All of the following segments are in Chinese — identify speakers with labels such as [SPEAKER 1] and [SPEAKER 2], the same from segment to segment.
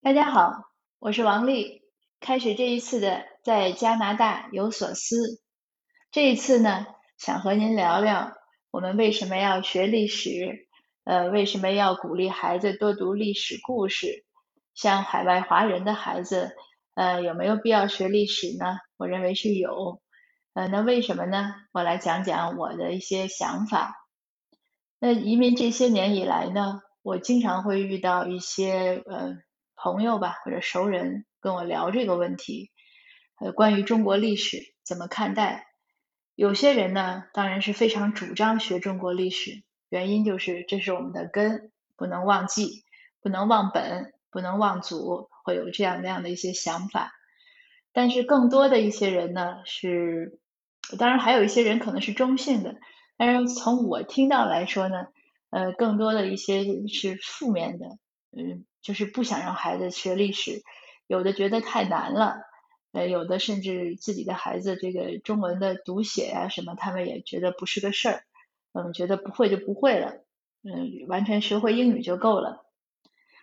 [SPEAKER 1] 大家好，我是王丽。开始这一次的在加拿大有所思。这一次呢，想和您聊聊我们为什么要学历史，呃，为什么要鼓励孩子多读历史故事？像海外华人的孩子，呃，有没有必要学历史呢？我认为是有。呃，那为什么呢？我来讲讲我的一些想法。那移民这些年以来呢，我经常会遇到一些呃。朋友吧，或者熟人跟我聊这个问题，呃，关于中国历史怎么看待？有些人呢，当然是非常主张学中国历史，原因就是这是我们的根，不能忘记，不能忘本，不能忘祖，会有这样那样的一些想法。但是更多的一些人呢，是，当然还有一些人可能是中性的，但是从我听到来说呢，呃，更多的一些是负面的，嗯。就是不想让孩子学历史，有的觉得太难了，呃，有的甚至自己的孩子这个中文的读写呀什么，他们也觉得不是个事儿，嗯，觉得不会就不会了，嗯，完全学会英语就够了。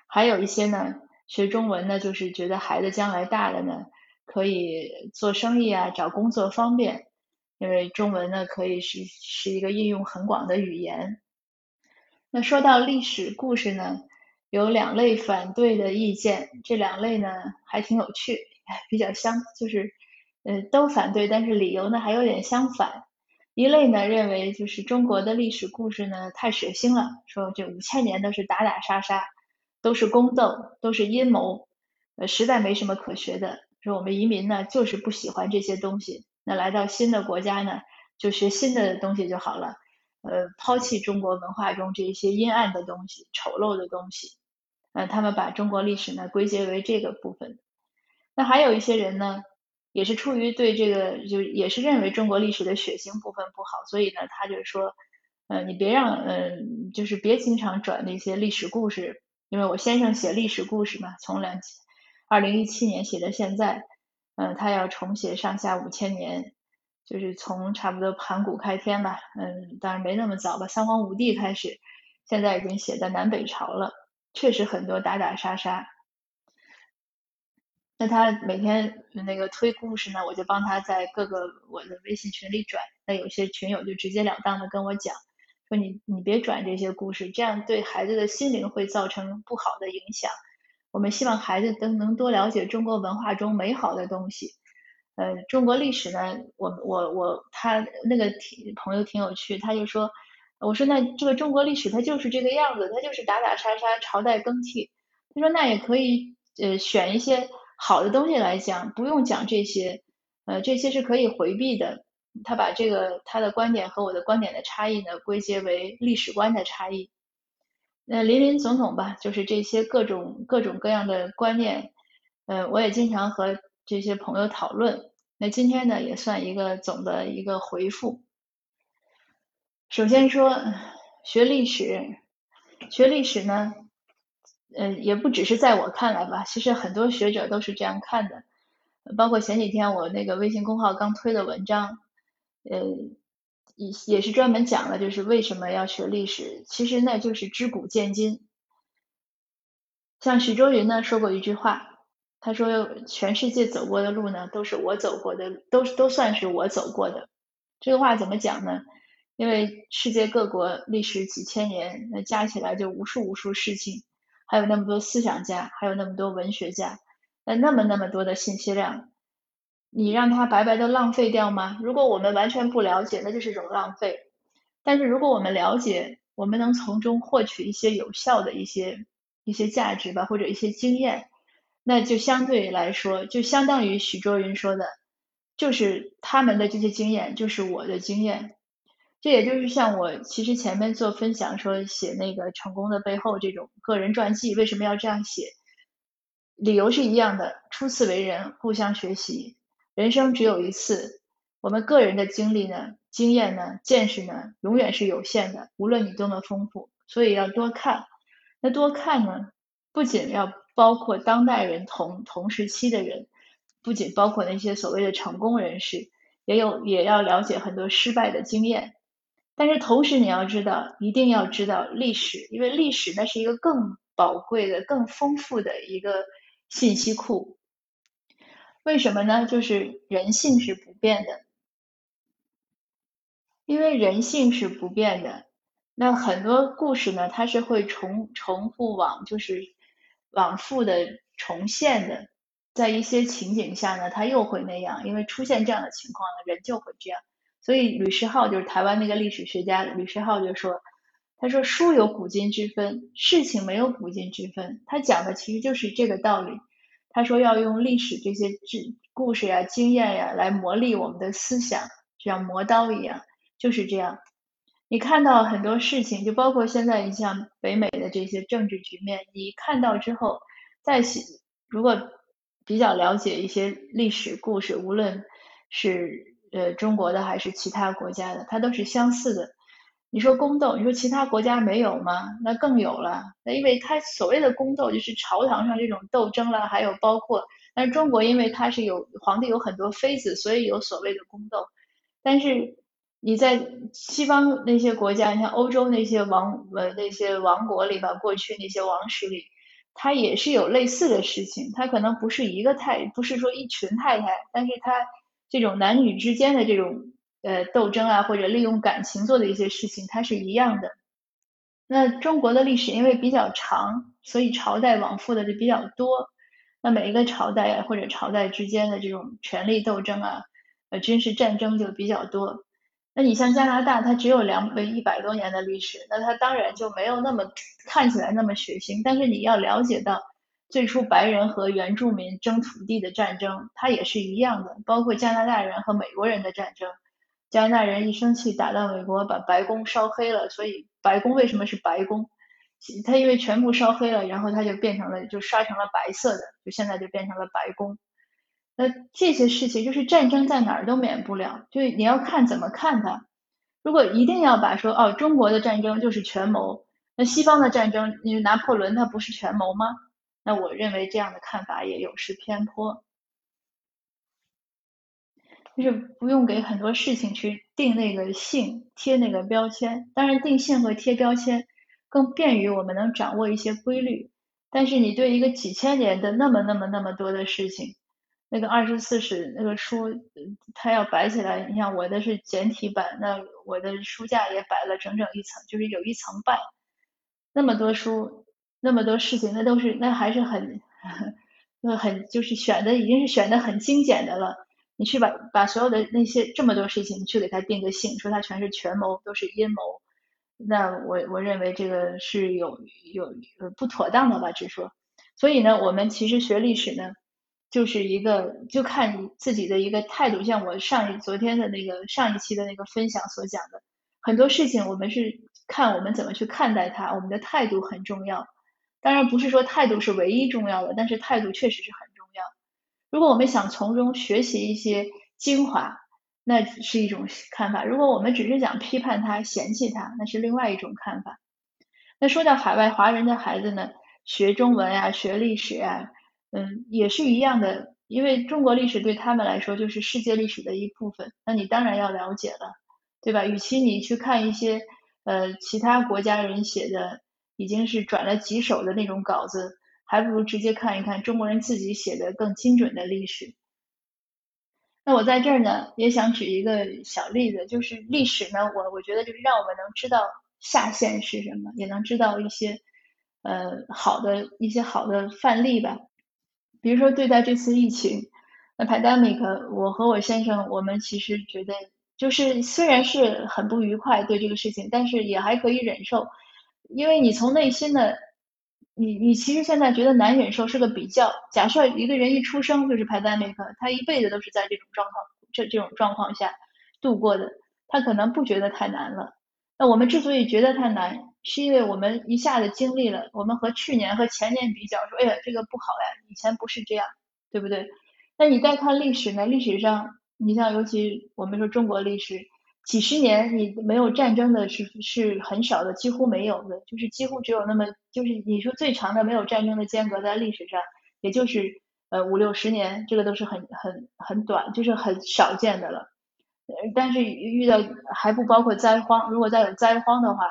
[SPEAKER 1] 还有一些呢，学中文呢，就是觉得孩子将来大了呢，可以做生意啊，找工作方便，因为中文呢可以是是一个应用很广的语言。那说到历史故事呢？有两类反对的意见，这两类呢还挺有趣，比较相就是呃都反对，但是理由呢还有点相反。一类呢认为就是中国的历史故事呢太血腥了，说这五千年都是打打杀杀，都是宫斗，都是阴谋，呃实在没什么可学的。说我们移民呢就是不喜欢这些东西，那来到新的国家呢就学新的东西就好了，呃抛弃中国文化中这些阴暗的东西、丑陋的东西。呃，他们把中国历史呢归结为这个部分。那还有一些人呢，也是出于对这个，就也是认为中国历史的血腥部分不好，所以呢，他就说，呃，你别让，嗯，就是别经常转那些历史故事，因为我先生写历史故事嘛，从两二零一七年写到现在，嗯，他要重写上下五千年，就是从差不多盘古开天吧，嗯，当然没那么早吧，三皇五帝开始，现在已经写到南北朝了。确实很多打打杀杀，那他每天那个推故事呢，我就帮他在各个我的微信群里转。那有些群友就直截了当的跟我讲，说你你别转这些故事，这样对孩子的心灵会造成不好的影响。我们希望孩子都能多了解中国文化中美好的东西。呃，中国历史呢，我我我他那个挺朋友挺有趣，他就说。我说那这个中国历史它就是这个样子，它就是打打杀杀，朝代更替。他说那也可以呃选一些好的东西来讲，不用讲这些，呃这些是可以回避的。他把这个他的观点和我的观点的差异呢归结为历史观的差异。那林林总总吧，就是这些各种各种各样的观念，呃我也经常和这些朋友讨论。那今天呢也算一个总的一个回复。首先说学历史，学历史呢，呃，也不只是在我看来吧，其实很多学者都是这样看的。包括前几天我那个微信公号刚推的文章，呃，也也是专门讲了，就是为什么要学历史。其实呢，就是知古见今。像许周云呢说过一句话，他说：“全世界走过的路呢，都是我走过的，都都算是我走过的。”这个话怎么讲呢？因为世界各国历史几千年，那加起来就无数无数事情，还有那么多思想家，还有那么多文学家，那那么那么多的信息量，你让他白白的浪费掉吗？如果我们完全不了解，那就是一种浪费。但是如果我们了解，我们能从中获取一些有效的一些一些价值吧，或者一些经验，那就相对来说，就相当于许卓云说的，就是他们的这些经验，就是我的经验。这也就是像我其实前面做分享说写那个成功的背后这种个人传记为什么要这样写，理由是一样的，初次为人，互相学习，人生只有一次，我们个人的经历呢、经验呢、见识呢，永远是有限的，无论你多么丰富，所以要多看。那多看呢，不仅要包括当代人同同时期的人，不仅包括那些所谓的成功人士，也有也要了解很多失败的经验。但是同时你要知道，一定要知道历史，因为历史那是一个更宝贵的、更丰富的一个信息库。为什么呢？就是人性是不变的，因为人性是不变的。那很多故事呢，它是会重重复往就是往复的重现的，在一些情景下呢，他又会那样，因为出现这样的情况呢，人就会这样。所以吕世浩就是台湾那个历史学家，吕世浩就说，他说书有古今之分，事情没有古今之分。他讲的其实就是这个道理。他说要用历史这些知故事呀、经验呀来磨砺我们的思想，就像磨刀一样，就是这样。你看到很多事情，就包括现在你像北美的这些政治局面，你看到之后，再如果比较了解一些历史故事，无论是呃中国的还是其他国家的，它都是相似的。你说宫斗，你说其他国家没有吗？那更有了。那因为它所谓的宫斗，就是朝堂上这种斗争了，还有包括，但是中国因为它是有皇帝有很多妃子，所以有所谓的宫斗，但是。你在西方那些国家，你像欧洲那些王呃那些王国里吧，过去那些王室里，它也是有类似的事情。它可能不是一个太，不是说一群太太，但是它这种男女之间的这种呃斗争啊，或者利用感情做的一些事情，它是一样的。那中国的历史因为比较长，所以朝代往复的就比较多。那每一个朝代，或者朝代之间的这种权力斗争啊，呃军事战争就比较多。那你像加拿大，它只有两百一百多年的历史，那它当然就没有那么看起来那么血腥。但是你要了解到，最初白人和原住民争土地的战争，它也是一样的。包括加拿大人和美国人的战争，加拿大人一生气打到美国，把白宫烧黑了。所以白宫为什么是白宫？它因为全部烧黑了，然后它就变成了就刷成了白色的，就现在就变成了白宫。那这些事情就是战争在哪儿都免不了，就你要看怎么看它。如果一定要把说哦，中国的战争就是权谋，那西方的战争，你拿破仑他不是权谋吗？那我认为这样的看法也有失偏颇，就是不用给很多事情去定那个性，贴那个标签。当然，定性和贴标签更便于我们能掌握一些规律，但是你对一个几千年的那么那么那么多的事情。那个二十四史那个书，它要摆起来，你像我的是简体版，那我的书架也摆了整整一层，就是有一层半，那么多书，那么多事情，那都是那还是很，那很就是选的已经是选的很精简的了。你去把把所有的那些这么多事情，你去给他定个性，说它全是权谋，都是阴谋，那我我认为这个是有有不妥当的吧，直说。所以呢，我们其实学历史呢。就是一个，就看你自己的一个态度。像我上一昨天的那个上一期的那个分享所讲的，很多事情我们是看我们怎么去看待它，我们的态度很重要。当然不是说态度是唯一重要的，但是态度确实是很重要。如果我们想从中学习一些精华，那是一种看法；如果我们只是想批判它、嫌弃它，那是另外一种看法。那说到海外华人的孩子呢，学中文啊，学历史啊。嗯，也是一样的，因为中国历史对他们来说就是世界历史的一部分，那你当然要了解了，对吧？与其你去看一些呃其他国家人写的已经是转了几手的那种稿子，还不如直接看一看中国人自己写的更精准的历史。那我在这儿呢，也想举一个小例子，就是历史呢，我我觉得就是让我们能知道下限是什么，也能知道一些呃好的一些好的范例吧。比如说对待这次疫情，那 pandemic，我和我先生，我们其实觉得就是虽然是很不愉快对这个事情，但是也还可以忍受，因为你从内心的，你你其实现在觉得难忍受是个比较。假设一个人一出生就是 pandemic，他一辈子都是在这种状况这这种状况下度过的，他可能不觉得太难了。那我们之所以觉得太难。是因为我们一下子经历了，我们和去年和前年比较，说哎呀这个不好呀，以前不是这样，对不对？那你再看历史呢？历史上，你像尤其我们说中国历史，几十年你没有战争的是是很少的，几乎没有的，就是几乎只有那么就是你说最长的没有战争的间隔在历史上，也就是呃五六十年，这个都是很很很短，就是很少见的了。呃但是遇到还不包括灾荒，如果再有灾荒的话。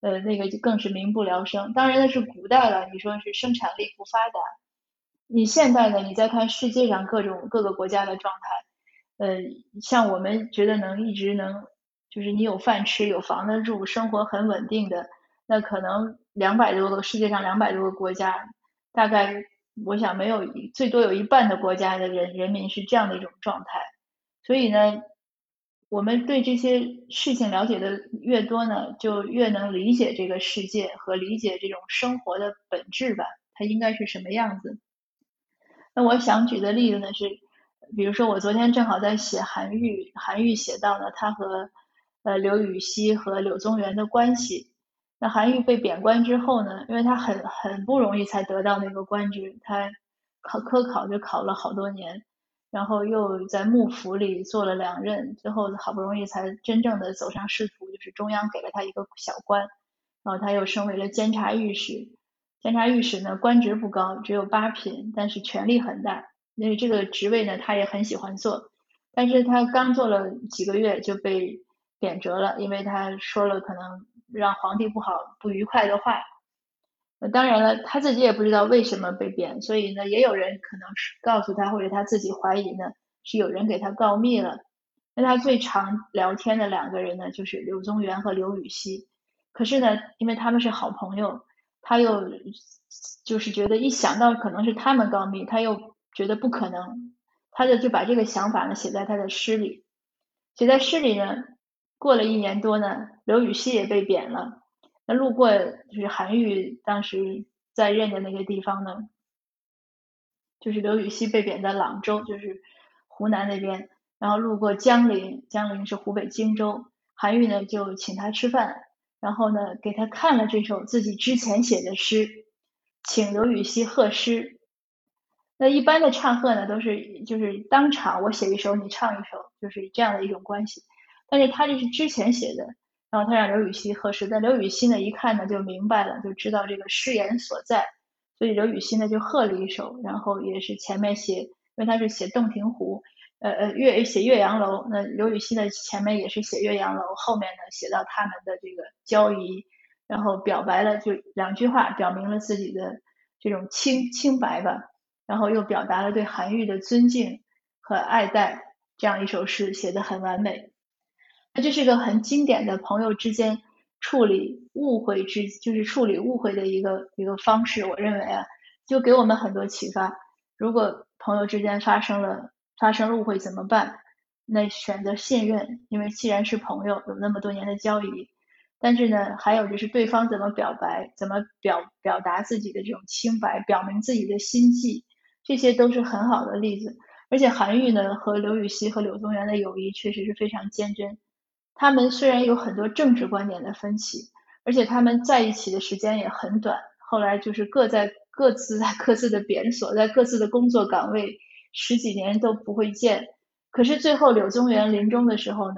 [SPEAKER 1] 呃，那个就更是民不聊生。当然那是古代了，你说是生产力不发达，你现代呢？你再看世界上各种各个国家的状态，呃，像我们觉得能一直能，就是你有饭吃、有房子住、生活很稳定的，那可能两百多个世界上两百多个国家，大概我想没有最多有一半的国家的人人民是这样的一种状态。所以呢，我们对这些事情了解的越多呢，就越能理解这个世界和理解这种生活的本质吧，它应该是什么样子。那我想举的例子呢是，比如说我昨天正好在写韩愈，韩愈写到了他和呃刘禹锡和柳宗元的关系。那韩愈被贬官之后呢，因为他很很不容易才得到那个官职，他考科考就考了好多年，然后又在幕府里做了两任，最后好不容易才真正的走上仕途，就是中央给了他一个小官，然后他又升为了监察御史。监察御史呢，官职不高，只有八品，但是权力很大。因为这个职位呢，他也很喜欢做。但是他刚做了几个月就被贬谪了，因为他说了可能让皇帝不好不愉快的话。当然了，他自己也不知道为什么被贬，所以呢，也有人可能是告诉他，或者他自己怀疑呢，是有人给他告密了。那他最常聊天的两个人呢，就是柳宗元和刘禹锡。可是呢，因为他们是好朋友。他又就是觉得一想到可能是他们告密，他又觉得不可能，他就就把这个想法呢写在他的诗里。写在诗里呢，过了一年多呢，刘禹锡也被贬了。那路过就是韩愈当时在任的那个地方呢，就是刘禹锡被贬在朗州，就是湖南那边。然后路过江陵，江陵是湖北荆州，韩愈呢就请他吃饭。然后呢，给他看了这首自己之前写的诗，请刘禹锡贺诗。那一般的唱和呢，都是就是当场我写一首，你唱一首，就是这样的一种关系。但是他这是之前写的，然后他让刘禹锡贺诗。但刘禹锡呢一看呢就明白了，就知道这个诗言所在，所以刘禹锡呢就贺了一首，然后也是前面写，因为他是写洞庭湖。呃呃，岳写岳阳楼，那刘禹锡的前面也是写岳阳楼，后面呢写到他们的这个交谊，然后表白了就两句话，表明了自己的这种清清白吧，然后又表达了对韩愈的尊敬和爱戴，这样一首诗写的很完美。那这是个很经典的朋友之间处理误会之，就是处理误会的一个一个方式。我认为啊，就给我们很多启发。如果朋友之间发生了，发生误会怎么办？那选择信任，因为既然是朋友，有那么多年的交谊。但是呢，还有就是对方怎么表白，怎么表表达自己的这种清白，表明自己的心迹，这些都是很好的例子。而且韩愈呢和刘禹锡和柳宗元的友谊确实是非常坚贞。他们虽然有很多政治观点的分歧，而且他们在一起的时间也很短，后来就是各在各自在各自的贬所，在各自的工作岗位。十几年都不会见，可是最后柳宗元临终的时候呢，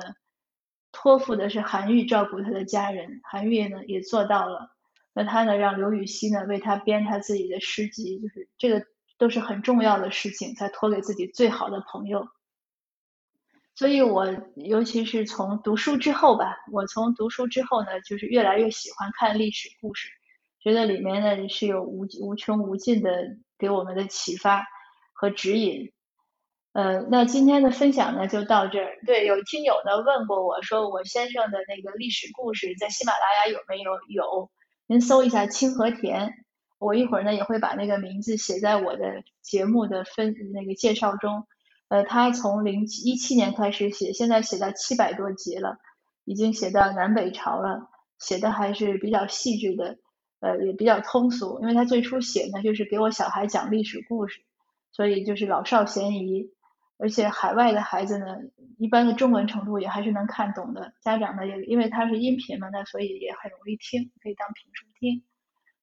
[SPEAKER 1] 托付的是韩愈照顾他的家人，韩愈呢也做到了。那他呢让刘禹锡呢为他编他自己的诗集，就是这个都是很重要的事情，才托给自己最好的朋友。所以我尤其是从读书之后吧，我从读书之后呢，就是越来越喜欢看历史故事，觉得里面呢是有无无穷无尽的给我们的启发。和指引，呃，那今天的分享呢就到这儿。对，有听友呢问过我说，我先生的那个历史故事在喜马拉雅有没有？有，您搜一下清河田，我一会儿呢也会把那个名字写在我的节目的分那个介绍中。呃，他从零一七年开始写，现在写到七百多集了，已经写到南北朝了，写的还是比较细致的，呃，也比较通俗。因为他最初写呢就是给我小孩讲历史故事。所以就是老少咸宜，而且海外的孩子呢，一般的中文程度也还是能看懂的。家长呢也因为它是音频嘛，那所以也很容易听，可以当评书听。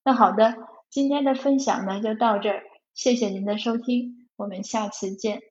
[SPEAKER 1] 那好的，今天的分享呢就到这儿，谢谢您的收听，我们下次见。